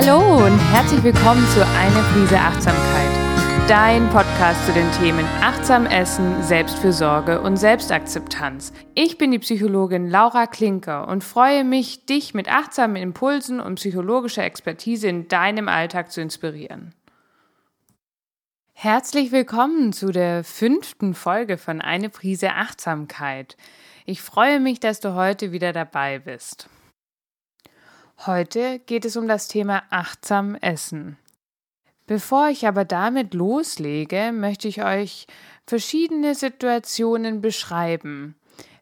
Hallo und herzlich willkommen zu Eine Prise Achtsamkeit, dein Podcast zu den Themen Achtsam Essen, Selbstfürsorge und Selbstakzeptanz. Ich bin die Psychologin Laura Klinker und freue mich, dich mit achtsamen Impulsen und psychologischer Expertise in deinem Alltag zu inspirieren. Herzlich willkommen zu der fünften Folge von Eine Prise Achtsamkeit. Ich freue mich, dass du heute wieder dabei bist. Heute geht es um das Thema achtsam Essen. Bevor ich aber damit loslege, möchte ich euch verschiedene Situationen beschreiben.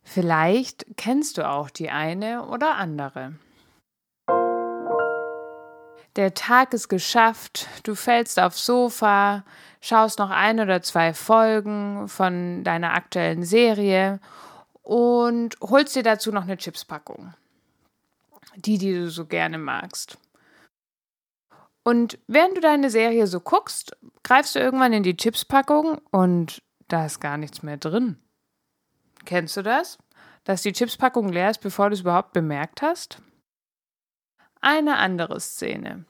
Vielleicht kennst du auch die eine oder andere. Der Tag ist geschafft, du fällst aufs Sofa, schaust noch ein oder zwei Folgen von deiner aktuellen Serie und holst dir dazu noch eine Chipspackung die, die du so gerne magst. Und während du deine Serie so guckst, greifst du irgendwann in die Chipspackung und da ist gar nichts mehr drin. Kennst du das? Dass die Chipspackung leer ist, bevor du es überhaupt bemerkt hast? Eine andere Szene.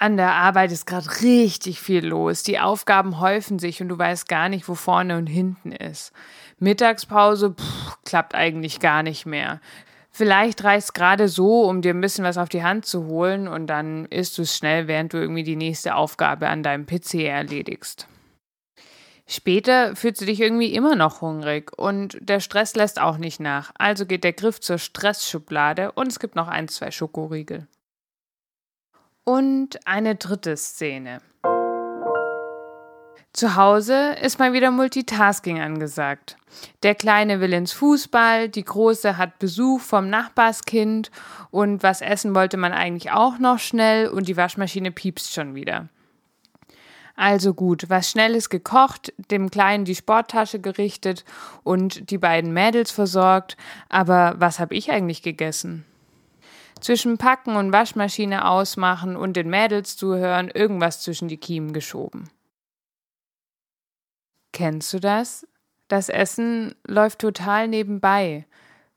An der Arbeit ist gerade richtig viel los. Die Aufgaben häufen sich und du weißt gar nicht, wo vorne und hinten ist. Mittagspause pff, klappt eigentlich gar nicht mehr. Vielleicht reicht gerade so, um dir ein bisschen was auf die Hand zu holen und dann isst du es schnell, während du irgendwie die nächste Aufgabe an deinem PC erledigst. Später fühlst du dich irgendwie immer noch hungrig und der Stress lässt auch nicht nach. Also geht der Griff zur Stressschublade und es gibt noch ein, zwei Schokoriegel. Und eine dritte Szene. Zu Hause ist mal wieder Multitasking angesagt. Der Kleine will ins Fußball, die Große hat Besuch vom Nachbarskind und was essen wollte man eigentlich auch noch schnell und die Waschmaschine piepst schon wieder. Also gut, was Schnelles gekocht, dem Kleinen die Sporttasche gerichtet und die beiden Mädels versorgt, aber was habe ich eigentlich gegessen? Zwischen Packen und Waschmaschine ausmachen und den Mädels zuhören, irgendwas zwischen die Kiemen geschoben. Kennst du das? Das Essen läuft total nebenbei.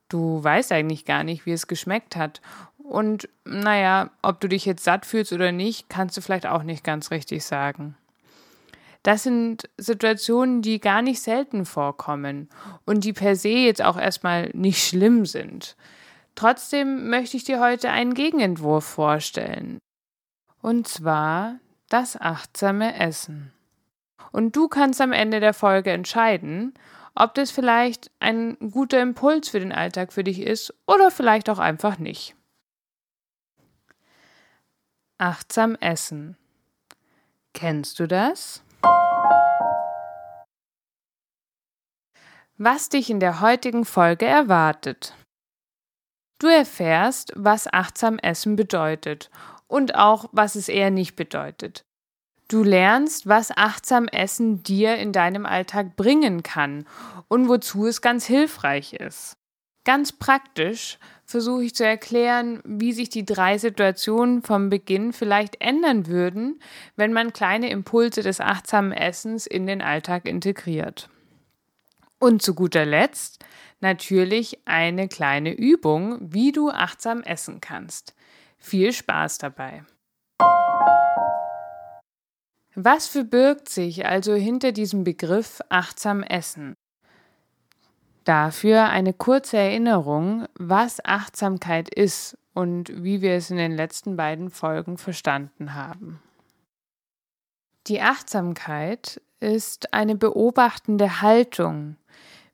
Du weißt eigentlich gar nicht, wie es geschmeckt hat. Und naja, ob du dich jetzt satt fühlst oder nicht, kannst du vielleicht auch nicht ganz richtig sagen. Das sind Situationen, die gar nicht selten vorkommen und die per se jetzt auch erstmal nicht schlimm sind. Trotzdem möchte ich dir heute einen Gegenentwurf vorstellen. Und zwar das achtsame Essen. Und du kannst am Ende der Folge entscheiden, ob das vielleicht ein guter Impuls für den Alltag für dich ist oder vielleicht auch einfach nicht. Achtsam essen. Kennst du das? Was dich in der heutigen Folge erwartet. Du erfährst, was achtsam essen bedeutet und auch, was es eher nicht bedeutet. Du lernst, was achtsam Essen dir in deinem Alltag bringen kann und wozu es ganz hilfreich ist. Ganz praktisch versuche ich zu erklären, wie sich die drei Situationen vom Beginn vielleicht ändern würden, wenn man kleine Impulse des achtsamen Essens in den Alltag integriert. Und zu guter Letzt natürlich eine kleine Übung, wie du achtsam essen kannst. Viel Spaß dabei! Was verbirgt sich also hinter diesem Begriff achtsam Essen? Dafür eine kurze Erinnerung, was Achtsamkeit ist und wie wir es in den letzten beiden Folgen verstanden haben. Die Achtsamkeit ist eine beobachtende Haltung,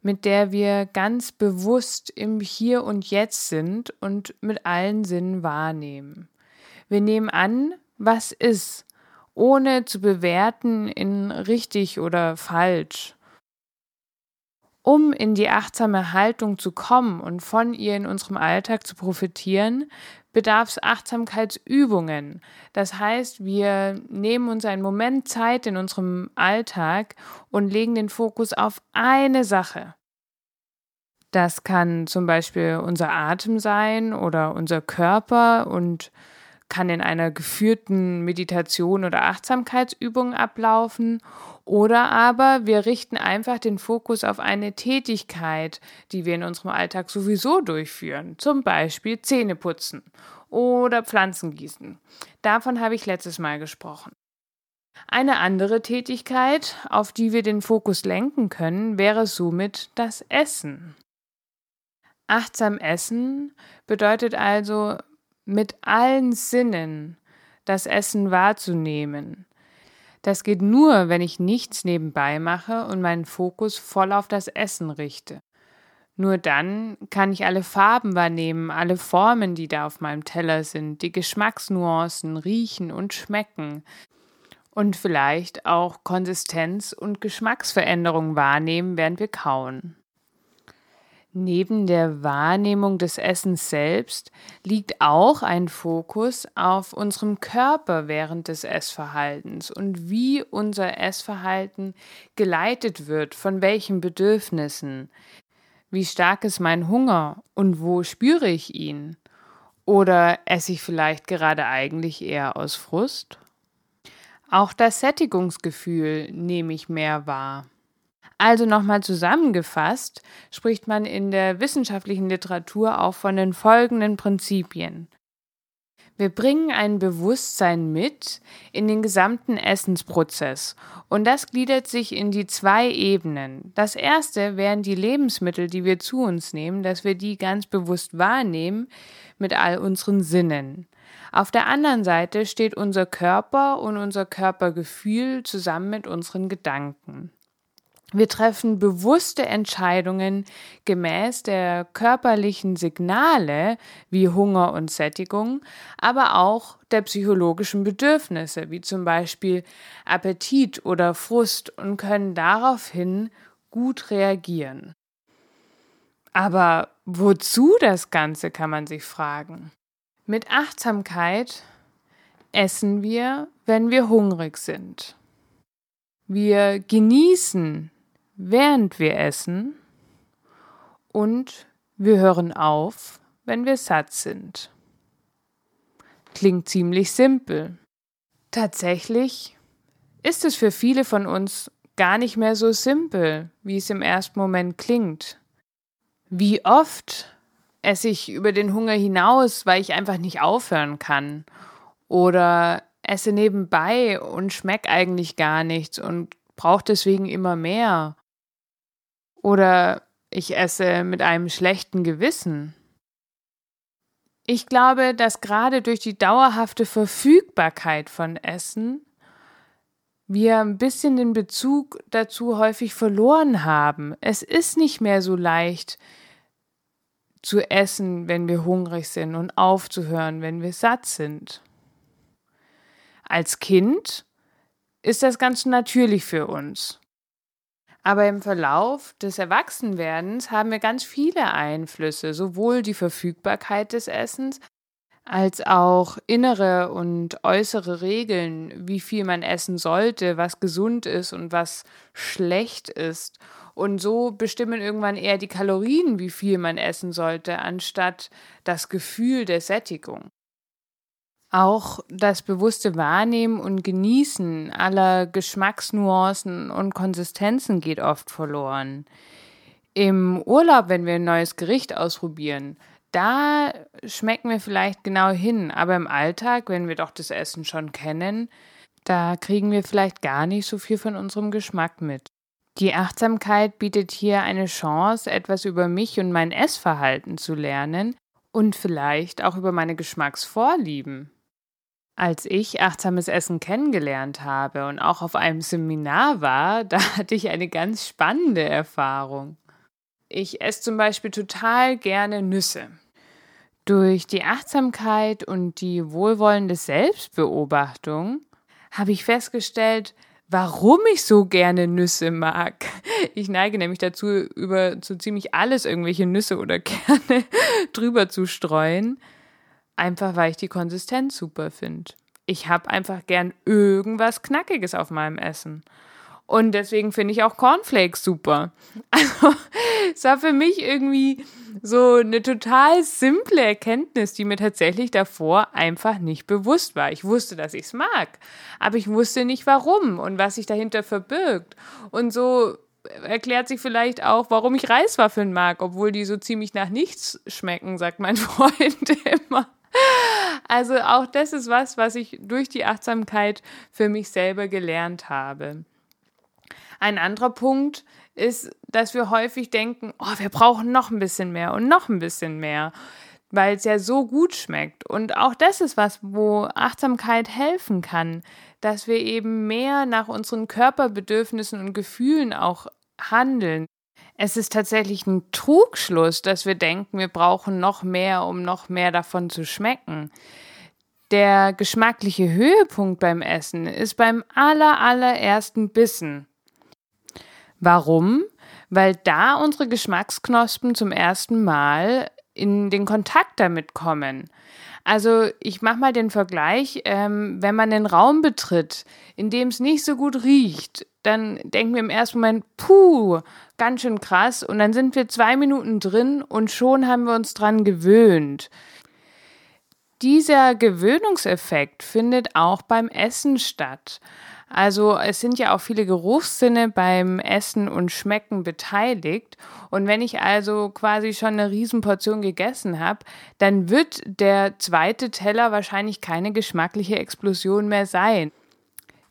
mit der wir ganz bewusst im Hier und Jetzt sind und mit allen Sinnen wahrnehmen. Wir nehmen an, was ist ohne zu bewerten in richtig oder falsch. Um in die achtsame Haltung zu kommen und von ihr in unserem Alltag zu profitieren, bedarf es Achtsamkeitsübungen. Das heißt, wir nehmen uns einen Moment Zeit in unserem Alltag und legen den Fokus auf eine Sache. Das kann zum Beispiel unser Atem sein oder unser Körper und kann in einer geführten Meditation oder Achtsamkeitsübung ablaufen oder aber wir richten einfach den Fokus auf eine Tätigkeit, die wir in unserem Alltag sowieso durchführen, zum Beispiel Zähne putzen oder Pflanzen gießen. Davon habe ich letztes Mal gesprochen. Eine andere Tätigkeit, auf die wir den Fokus lenken können, wäre somit das Essen. Achtsam essen bedeutet also mit allen Sinnen das Essen wahrzunehmen. Das geht nur, wenn ich nichts nebenbei mache und meinen Fokus voll auf das Essen richte. Nur dann kann ich alle Farben wahrnehmen, alle Formen, die da auf meinem Teller sind, die Geschmacksnuancen riechen und schmecken und vielleicht auch Konsistenz und Geschmacksveränderungen wahrnehmen, während wir kauen. Neben der Wahrnehmung des Essens selbst liegt auch ein Fokus auf unserem Körper während des Essverhaltens und wie unser Essverhalten geleitet wird, von welchen Bedürfnissen. Wie stark ist mein Hunger und wo spüre ich ihn? Oder esse ich vielleicht gerade eigentlich eher aus Frust? Auch das Sättigungsgefühl nehme ich mehr wahr. Also nochmal zusammengefasst spricht man in der wissenschaftlichen Literatur auch von den folgenden Prinzipien. Wir bringen ein Bewusstsein mit in den gesamten Essensprozess und das gliedert sich in die zwei Ebenen. Das erste wären die Lebensmittel, die wir zu uns nehmen, dass wir die ganz bewusst wahrnehmen mit all unseren Sinnen. Auf der anderen Seite steht unser Körper und unser Körpergefühl zusammen mit unseren Gedanken. Wir treffen bewusste Entscheidungen gemäß der körperlichen Signale wie Hunger und Sättigung, aber auch der psychologischen Bedürfnisse wie zum Beispiel Appetit oder Frust und können daraufhin gut reagieren. Aber wozu das Ganze, kann man sich fragen. Mit Achtsamkeit essen wir, wenn wir hungrig sind. Wir genießen während wir essen und wir hören auf, wenn wir satt sind. Klingt ziemlich simpel. Tatsächlich ist es für viele von uns gar nicht mehr so simpel, wie es im ersten Moment klingt. Wie oft esse ich über den Hunger hinaus, weil ich einfach nicht aufhören kann. Oder esse nebenbei und schmeck eigentlich gar nichts und brauche deswegen immer mehr. Oder ich esse mit einem schlechten Gewissen. Ich glaube, dass gerade durch die dauerhafte Verfügbarkeit von Essen wir ein bisschen den Bezug dazu häufig verloren haben. Es ist nicht mehr so leicht zu essen, wenn wir hungrig sind und aufzuhören, wenn wir satt sind. Als Kind ist das ganz natürlich für uns. Aber im Verlauf des Erwachsenwerdens haben wir ganz viele Einflüsse, sowohl die Verfügbarkeit des Essens als auch innere und äußere Regeln, wie viel man essen sollte, was gesund ist und was schlecht ist. Und so bestimmen irgendwann eher die Kalorien, wie viel man essen sollte, anstatt das Gefühl der Sättigung. Auch das bewusste Wahrnehmen und Genießen aller Geschmacksnuancen und Konsistenzen geht oft verloren. Im Urlaub, wenn wir ein neues Gericht ausprobieren, da schmecken wir vielleicht genau hin, aber im Alltag, wenn wir doch das Essen schon kennen, da kriegen wir vielleicht gar nicht so viel von unserem Geschmack mit. Die Achtsamkeit bietet hier eine Chance, etwas über mich und mein Essverhalten zu lernen und vielleicht auch über meine Geschmacksvorlieben. Als ich achtsames Essen kennengelernt habe und auch auf einem Seminar war, da hatte ich eine ganz spannende Erfahrung. Ich esse zum Beispiel total gerne Nüsse. Durch die Achtsamkeit und die wohlwollende Selbstbeobachtung habe ich festgestellt, warum ich so gerne Nüsse mag. Ich neige nämlich dazu, über so ziemlich alles irgendwelche Nüsse oder Kerne drüber zu streuen. Einfach weil ich die Konsistenz super finde. Ich habe einfach gern irgendwas Knackiges auf meinem Essen. Und deswegen finde ich auch Cornflakes super. Also, es war für mich irgendwie so eine total simple Erkenntnis, die mir tatsächlich davor einfach nicht bewusst war. Ich wusste, dass ich es mag, aber ich wusste nicht warum und was sich dahinter verbirgt. Und so erklärt sich vielleicht auch, warum ich Reiswaffeln mag, obwohl die so ziemlich nach nichts schmecken, sagt mein Freund immer. Also auch das ist was, was ich durch die Achtsamkeit für mich selber gelernt habe. Ein anderer Punkt ist, dass wir häufig denken, oh, wir brauchen noch ein bisschen mehr und noch ein bisschen mehr, weil es ja so gut schmeckt. Und auch das ist was, wo Achtsamkeit helfen kann, dass wir eben mehr nach unseren Körperbedürfnissen und Gefühlen auch handeln. Es ist tatsächlich ein Trugschluss, dass wir denken, wir brauchen noch mehr, um noch mehr davon zu schmecken. Der geschmackliche Höhepunkt beim Essen ist beim aller, allerersten Bissen. Warum? Weil da unsere Geschmacksknospen zum ersten Mal in den Kontakt damit kommen. Also ich mache mal den Vergleich, ähm, wenn man den Raum betritt, in dem es nicht so gut riecht, dann denken wir im ersten Moment, puh, ganz schön krass. Und dann sind wir zwei Minuten drin und schon haben wir uns dran gewöhnt. Dieser Gewöhnungseffekt findet auch beim Essen statt. Also es sind ja auch viele Geruchssinne beim Essen und Schmecken beteiligt. Und wenn ich also quasi schon eine Riesenportion gegessen habe, dann wird der zweite Teller wahrscheinlich keine geschmackliche Explosion mehr sein.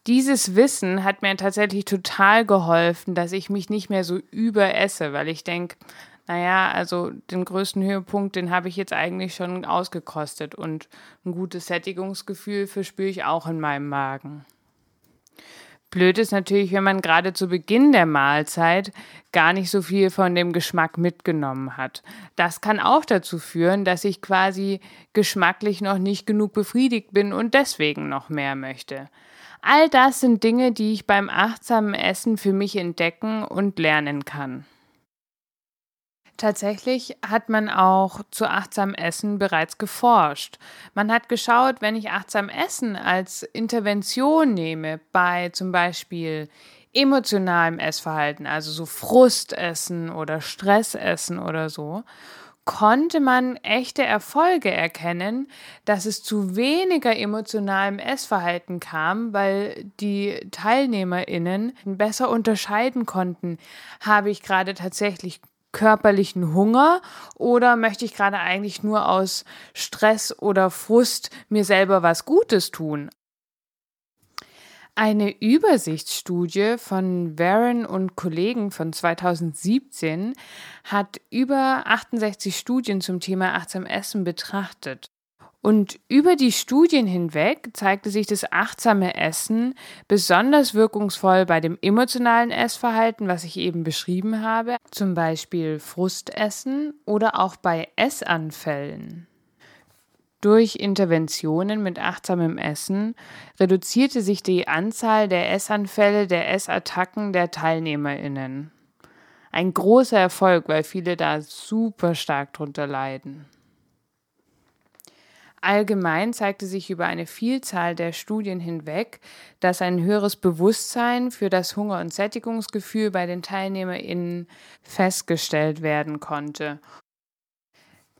Dieses Wissen hat mir tatsächlich total geholfen, dass ich mich nicht mehr so überesse, weil ich denke, naja, also den größten Höhepunkt, den habe ich jetzt eigentlich schon ausgekostet und ein gutes Sättigungsgefühl verspüre ich auch in meinem Magen. Blöd ist natürlich, wenn man gerade zu Beginn der Mahlzeit gar nicht so viel von dem Geschmack mitgenommen hat. Das kann auch dazu führen, dass ich quasi geschmacklich noch nicht genug befriedigt bin und deswegen noch mehr möchte. All das sind Dinge, die ich beim achtsamen Essen für mich entdecken und lernen kann. Tatsächlich hat man auch zu achtsam Essen bereits geforscht. Man hat geschaut, wenn ich achtsam Essen als Intervention nehme bei zum Beispiel emotionalem Essverhalten, also so Frustessen oder Stressessen oder so, konnte man echte Erfolge erkennen, dass es zu weniger emotionalem Essverhalten kam, weil die Teilnehmerinnen besser unterscheiden konnten, habe ich gerade tatsächlich körperlichen Hunger oder möchte ich gerade eigentlich nur aus Stress oder Frust mir selber was Gutes tun? Eine Übersichtsstudie von Warren und Kollegen von 2017 hat über 68 Studien zum Thema achtsam Essen betrachtet. Und über die Studien hinweg zeigte sich das achtsame Essen besonders wirkungsvoll bei dem emotionalen Essverhalten, was ich eben beschrieben habe, zum Beispiel Frustessen oder auch bei Essanfällen. Durch Interventionen mit achtsamem Essen reduzierte sich die Anzahl der Essanfälle, der Essattacken der Teilnehmerinnen. Ein großer Erfolg, weil viele da super stark drunter leiden. Allgemein zeigte sich über eine Vielzahl der Studien hinweg, dass ein höheres Bewusstsein für das Hunger- und Sättigungsgefühl bei den TeilnehmerInnen festgestellt werden konnte.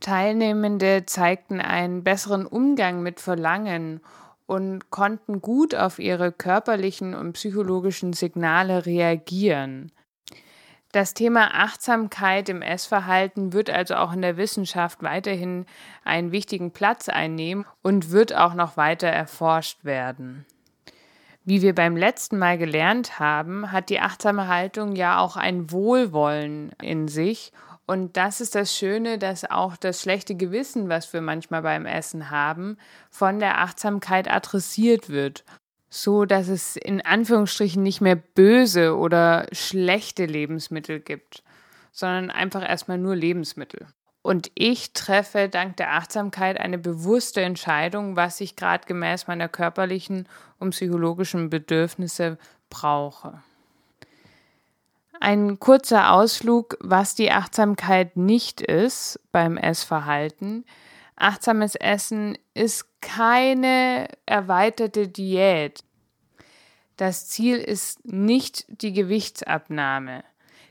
Teilnehmende zeigten einen besseren Umgang mit Verlangen und konnten gut auf ihre körperlichen und psychologischen Signale reagieren. Das Thema Achtsamkeit im Essverhalten wird also auch in der Wissenschaft weiterhin einen wichtigen Platz einnehmen und wird auch noch weiter erforscht werden. Wie wir beim letzten Mal gelernt haben, hat die achtsame Haltung ja auch ein Wohlwollen in sich. Und das ist das Schöne, dass auch das schlechte Gewissen, was wir manchmal beim Essen haben, von der Achtsamkeit adressiert wird so dass es in Anführungsstrichen nicht mehr böse oder schlechte Lebensmittel gibt, sondern einfach erstmal nur Lebensmittel. Und ich treffe dank der Achtsamkeit eine bewusste Entscheidung, was ich gerade gemäß meiner körperlichen und psychologischen Bedürfnisse brauche. Ein kurzer Ausflug, was die Achtsamkeit nicht ist beim Essverhalten. Achtsames Essen ist keine erweiterte Diät. Das Ziel ist nicht die Gewichtsabnahme.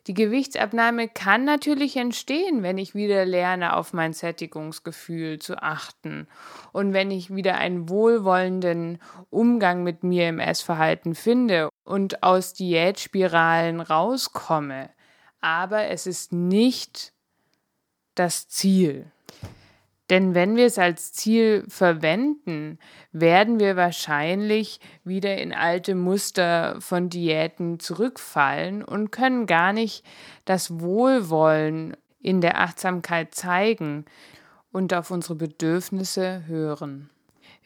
Die Gewichtsabnahme kann natürlich entstehen, wenn ich wieder lerne, auf mein Sättigungsgefühl zu achten und wenn ich wieder einen wohlwollenden Umgang mit mir im Essverhalten finde und aus Diätspiralen rauskomme. Aber es ist nicht das Ziel. Denn wenn wir es als Ziel verwenden, werden wir wahrscheinlich wieder in alte Muster von Diäten zurückfallen und können gar nicht das Wohlwollen in der Achtsamkeit zeigen und auf unsere Bedürfnisse hören.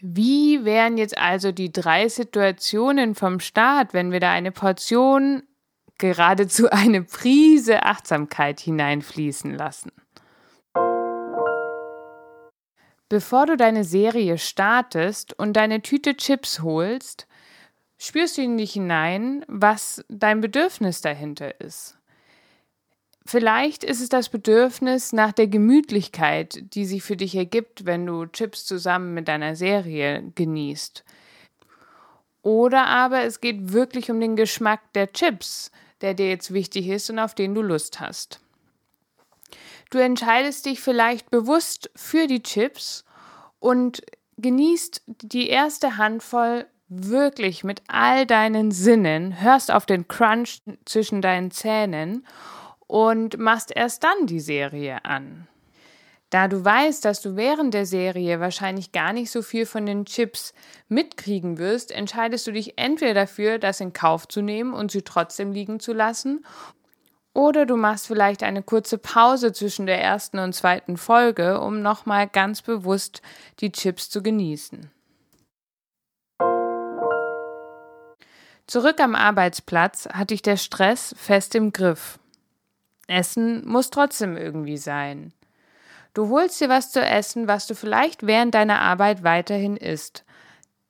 Wie wären jetzt also die drei Situationen vom Start, wenn wir da eine Portion, geradezu eine Prise Achtsamkeit hineinfließen lassen? Bevor du deine Serie startest und deine Tüte Chips holst, spürst du in dich hinein, was dein Bedürfnis dahinter ist. Vielleicht ist es das Bedürfnis nach der Gemütlichkeit, die sich für dich ergibt, wenn du Chips zusammen mit deiner Serie genießt. Oder aber es geht wirklich um den Geschmack der Chips, der dir jetzt wichtig ist und auf den du Lust hast. Du entscheidest dich vielleicht bewusst für die Chips und genießt die erste Handvoll wirklich mit all deinen Sinnen, hörst auf den Crunch zwischen deinen Zähnen und machst erst dann die Serie an. Da du weißt, dass du während der Serie wahrscheinlich gar nicht so viel von den Chips mitkriegen wirst, entscheidest du dich entweder dafür, das in Kauf zu nehmen und sie trotzdem liegen zu lassen, oder du machst vielleicht eine kurze Pause zwischen der ersten und zweiten Folge, um nochmal ganz bewusst die Chips zu genießen. Zurück am Arbeitsplatz hatte ich der Stress fest im Griff. Essen muss trotzdem irgendwie sein. Du holst dir was zu essen, was du vielleicht während deiner Arbeit weiterhin isst.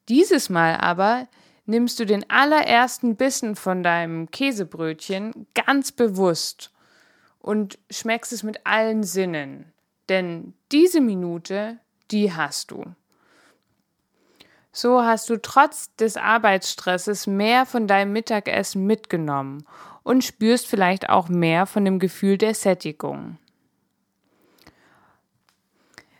Dieses Mal aber nimmst du den allerersten Bissen von deinem Käsebrötchen ganz bewusst und schmeckst es mit allen Sinnen. Denn diese Minute, die hast du. So hast du trotz des Arbeitsstresses mehr von deinem Mittagessen mitgenommen und spürst vielleicht auch mehr von dem Gefühl der Sättigung.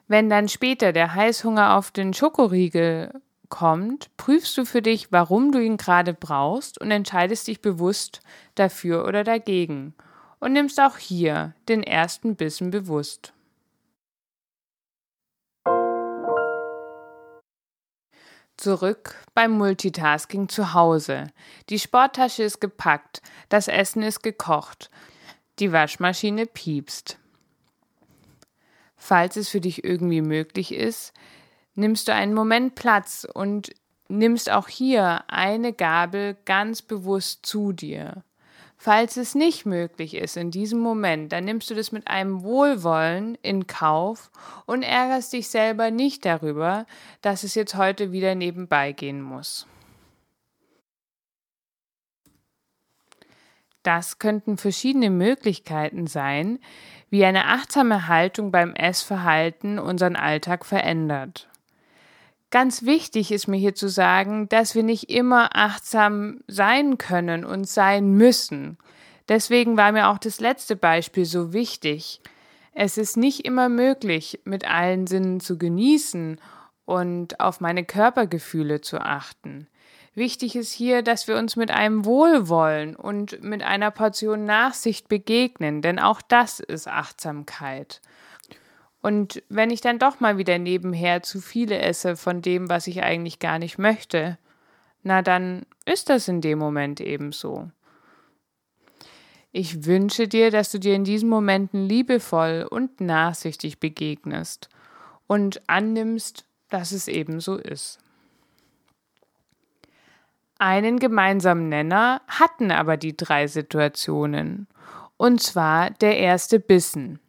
Wenn dann später der Heißhunger auf den Schokoriegel kommt, prüfst du für dich, warum du ihn gerade brauchst und entscheidest dich bewusst dafür oder dagegen und nimmst auch hier den ersten Bissen bewusst. Zurück beim Multitasking zu Hause. Die Sporttasche ist gepackt, das Essen ist gekocht, die Waschmaschine piepst. Falls es für dich irgendwie möglich ist, nimmst du einen Moment Platz und nimmst auch hier eine Gabel ganz bewusst zu dir. Falls es nicht möglich ist in diesem Moment, dann nimmst du das mit einem Wohlwollen in Kauf und ärgerst dich selber nicht darüber, dass es jetzt heute wieder nebenbei gehen muss. Das könnten verschiedene Möglichkeiten sein, wie eine achtsame Haltung beim Essverhalten unseren Alltag verändert. Ganz wichtig ist mir hier zu sagen, dass wir nicht immer achtsam sein können und sein müssen. Deswegen war mir auch das letzte Beispiel so wichtig. Es ist nicht immer möglich, mit allen Sinnen zu genießen und auf meine Körpergefühle zu achten. Wichtig ist hier, dass wir uns mit einem Wohlwollen und mit einer Portion Nachsicht begegnen, denn auch das ist Achtsamkeit. Und wenn ich dann doch mal wieder nebenher zu viele esse von dem, was ich eigentlich gar nicht möchte, na dann ist das in dem Moment eben so. Ich wünsche dir, dass du dir in diesen Momenten liebevoll und nachsichtig begegnest und annimmst, dass es eben so ist. Einen gemeinsamen Nenner hatten aber die drei Situationen, und zwar der erste Bissen.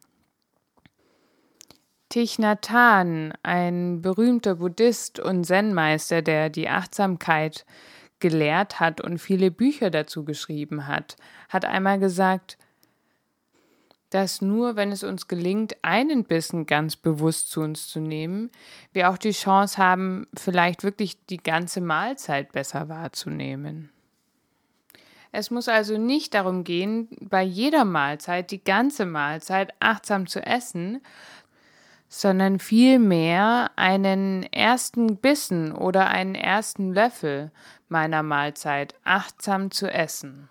Thich Nhat Hanh, ein berühmter Buddhist und Zen-Meister, der die Achtsamkeit gelehrt hat und viele Bücher dazu geschrieben hat, hat einmal gesagt, dass nur wenn es uns gelingt, einen Bissen ganz bewusst zu uns zu nehmen, wir auch die Chance haben, vielleicht wirklich die ganze Mahlzeit besser wahrzunehmen. Es muss also nicht darum gehen, bei jeder Mahlzeit, die ganze Mahlzeit achtsam zu essen, sondern vielmehr einen ersten Bissen oder einen ersten Löffel meiner Mahlzeit achtsam zu essen.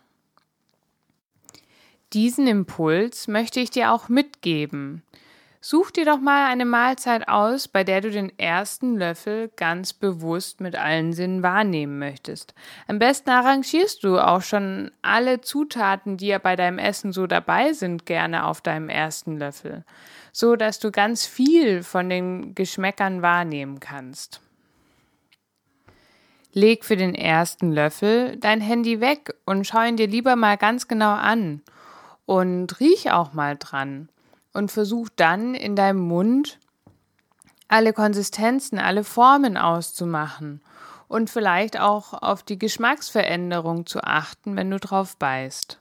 Diesen Impuls möchte ich dir auch mitgeben. Such dir doch mal eine Mahlzeit aus, bei der du den ersten Löffel ganz bewusst mit allen Sinnen wahrnehmen möchtest. Am besten arrangierst du auch schon alle Zutaten, die ja bei deinem Essen so dabei sind, gerne auf deinem ersten Löffel, so dass du ganz viel von den Geschmäckern wahrnehmen kannst. Leg für den ersten Löffel dein Handy weg und schau ihn dir lieber mal ganz genau an und riech auch mal dran und versuch dann in deinem Mund alle Konsistenzen, alle Formen auszumachen und vielleicht auch auf die Geschmacksveränderung zu achten, wenn du drauf beißt.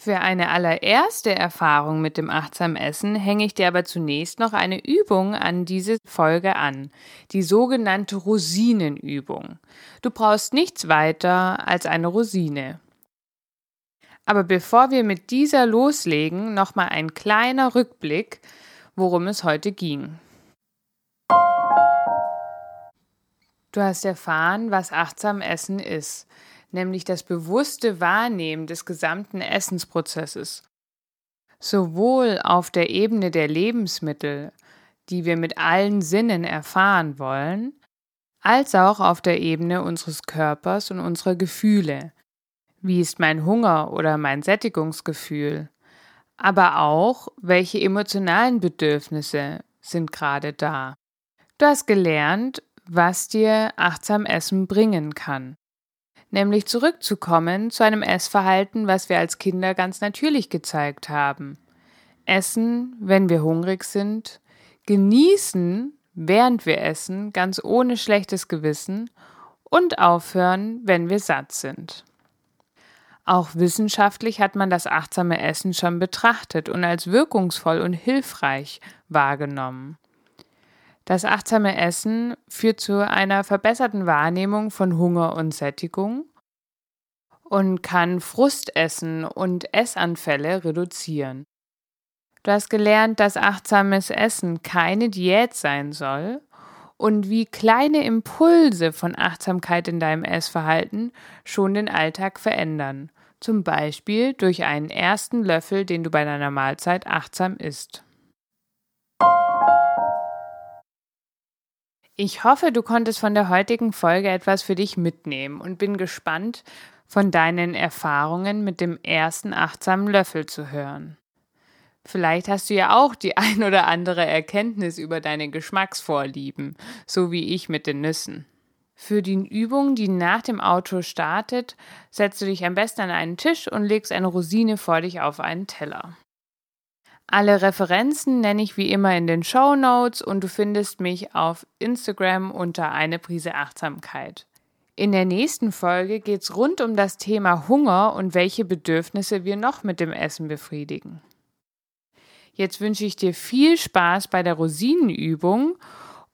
Für eine allererste Erfahrung mit dem achtsamen Essen hänge ich dir aber zunächst noch eine Übung an diese Folge an, die sogenannte Rosinenübung. Du brauchst nichts weiter als eine Rosine. Aber bevor wir mit dieser loslegen, nochmal ein kleiner Rückblick, worum es heute ging. Du hast erfahren, was achtsam Essen ist, nämlich das bewusste Wahrnehmen des gesamten Essensprozesses. Sowohl auf der Ebene der Lebensmittel, die wir mit allen Sinnen erfahren wollen, als auch auf der Ebene unseres Körpers und unserer Gefühle, wie ist mein Hunger oder mein Sättigungsgefühl? Aber auch, welche emotionalen Bedürfnisse sind gerade da? Du hast gelernt, was dir achtsam Essen bringen kann. Nämlich zurückzukommen zu einem Essverhalten, was wir als Kinder ganz natürlich gezeigt haben. Essen, wenn wir hungrig sind, genießen, während wir essen, ganz ohne schlechtes Gewissen und aufhören, wenn wir satt sind. Auch wissenschaftlich hat man das achtsame Essen schon betrachtet und als wirkungsvoll und hilfreich wahrgenommen. Das achtsame Essen führt zu einer verbesserten Wahrnehmung von Hunger und Sättigung und kann Frustessen und Essanfälle reduzieren. Du hast gelernt, dass achtsames Essen keine Diät sein soll und wie kleine Impulse von Achtsamkeit in deinem Essverhalten schon den Alltag verändern zum Beispiel durch einen ersten Löffel, den du bei deiner Mahlzeit achtsam isst. Ich hoffe, du konntest von der heutigen Folge etwas für dich mitnehmen und bin gespannt, von deinen Erfahrungen mit dem ersten achtsamen Löffel zu hören. Vielleicht hast du ja auch die ein oder andere Erkenntnis über deine Geschmacksvorlieben, so wie ich mit den Nüssen. Für die Übung, die nach dem Auto startet, setzt du dich am besten an einen Tisch und legst eine Rosine vor dich auf einen Teller. Alle Referenzen nenne ich wie immer in den Show Notes und du findest mich auf Instagram unter eine Prise Achtsamkeit. In der nächsten Folge geht es rund um das Thema Hunger und welche Bedürfnisse wir noch mit dem Essen befriedigen. Jetzt wünsche ich dir viel Spaß bei der Rosinenübung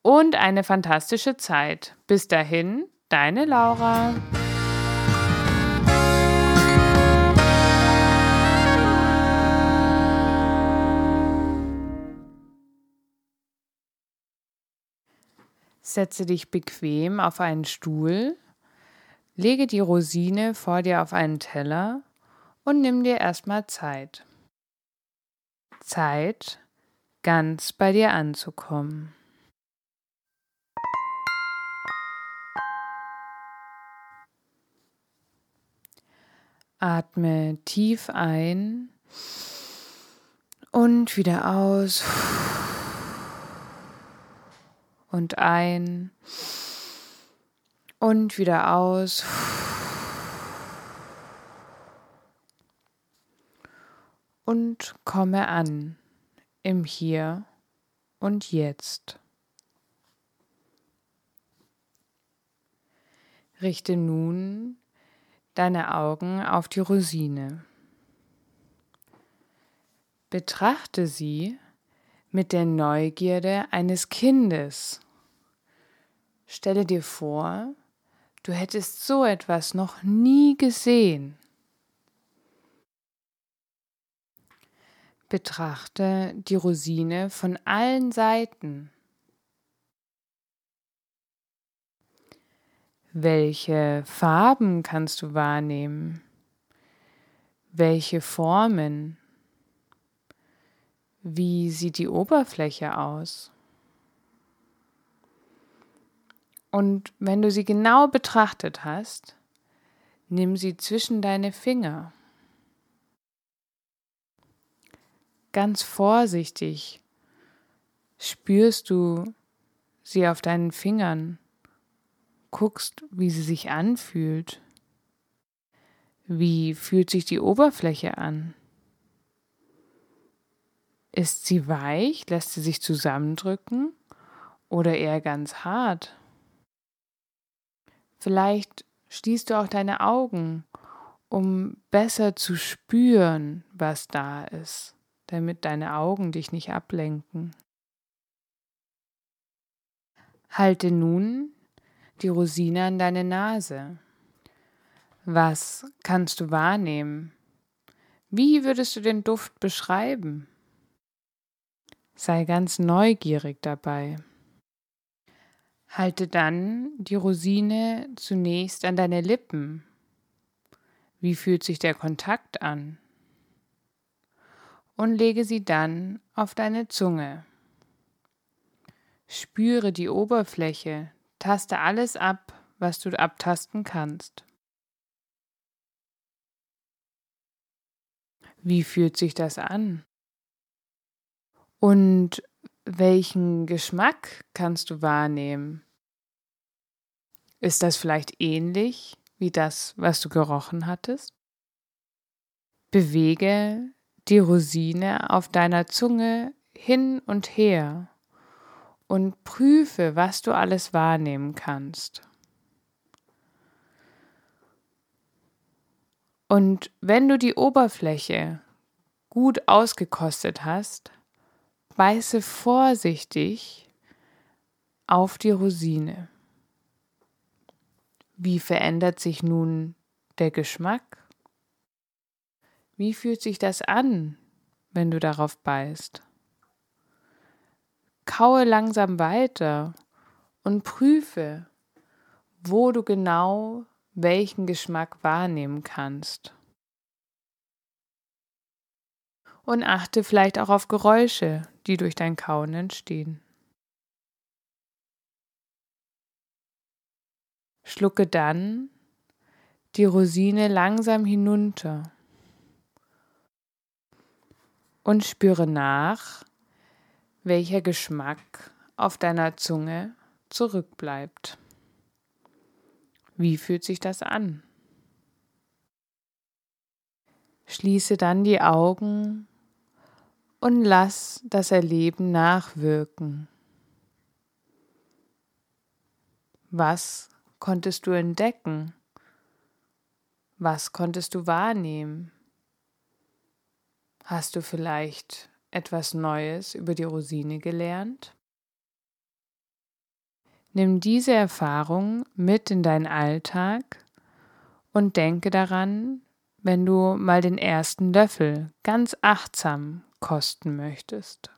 und eine fantastische Zeit. Bis dahin, deine Laura. Setze dich bequem auf einen Stuhl, lege die Rosine vor dir auf einen Teller und nimm dir erstmal Zeit. Zeit, ganz bei dir anzukommen. Atme tief ein und wieder aus und ein und wieder aus. Und komme an im Hier und Jetzt. Richte nun deine Augen auf die Rosine. Betrachte sie mit der Neugierde eines Kindes. Stelle dir vor, du hättest so etwas noch nie gesehen. Betrachte die Rosine von allen Seiten. Welche Farben kannst du wahrnehmen? Welche Formen? Wie sieht die Oberfläche aus? Und wenn du sie genau betrachtet hast, nimm sie zwischen deine Finger. Ganz vorsichtig spürst du sie auf deinen Fingern, guckst, wie sie sich anfühlt. Wie fühlt sich die Oberfläche an? Ist sie weich? Lässt sie sich zusammendrücken? Oder eher ganz hart? Vielleicht schließt du auch deine Augen, um besser zu spüren, was da ist damit deine Augen dich nicht ablenken. Halte nun die Rosine an deine Nase. Was kannst du wahrnehmen? Wie würdest du den Duft beschreiben? Sei ganz neugierig dabei. Halte dann die Rosine zunächst an deine Lippen. Wie fühlt sich der Kontakt an? und lege sie dann auf deine Zunge. Spüre die Oberfläche, taste alles ab, was du abtasten kannst. Wie fühlt sich das an? Und welchen Geschmack kannst du wahrnehmen? Ist das vielleicht ähnlich wie das, was du gerochen hattest? Bewege die Rosine auf deiner Zunge hin und her und prüfe, was du alles wahrnehmen kannst. Und wenn du die Oberfläche gut ausgekostet hast, beiße vorsichtig auf die Rosine. Wie verändert sich nun der Geschmack? Wie fühlt sich das an, wenn du darauf beißt? Kaue langsam weiter und prüfe, wo du genau welchen Geschmack wahrnehmen kannst. Und achte vielleicht auch auf Geräusche, die durch dein Kauen entstehen. Schlucke dann die Rosine langsam hinunter und spüre nach, welcher Geschmack auf deiner Zunge zurückbleibt. Wie fühlt sich das an? Schließe dann die Augen und lass das Erleben nachwirken. Was konntest du entdecken? Was konntest du wahrnehmen? Hast du vielleicht etwas Neues über die Rosine gelernt? Nimm diese Erfahrung mit in deinen Alltag und denke daran, wenn du mal den ersten Löffel ganz achtsam kosten möchtest.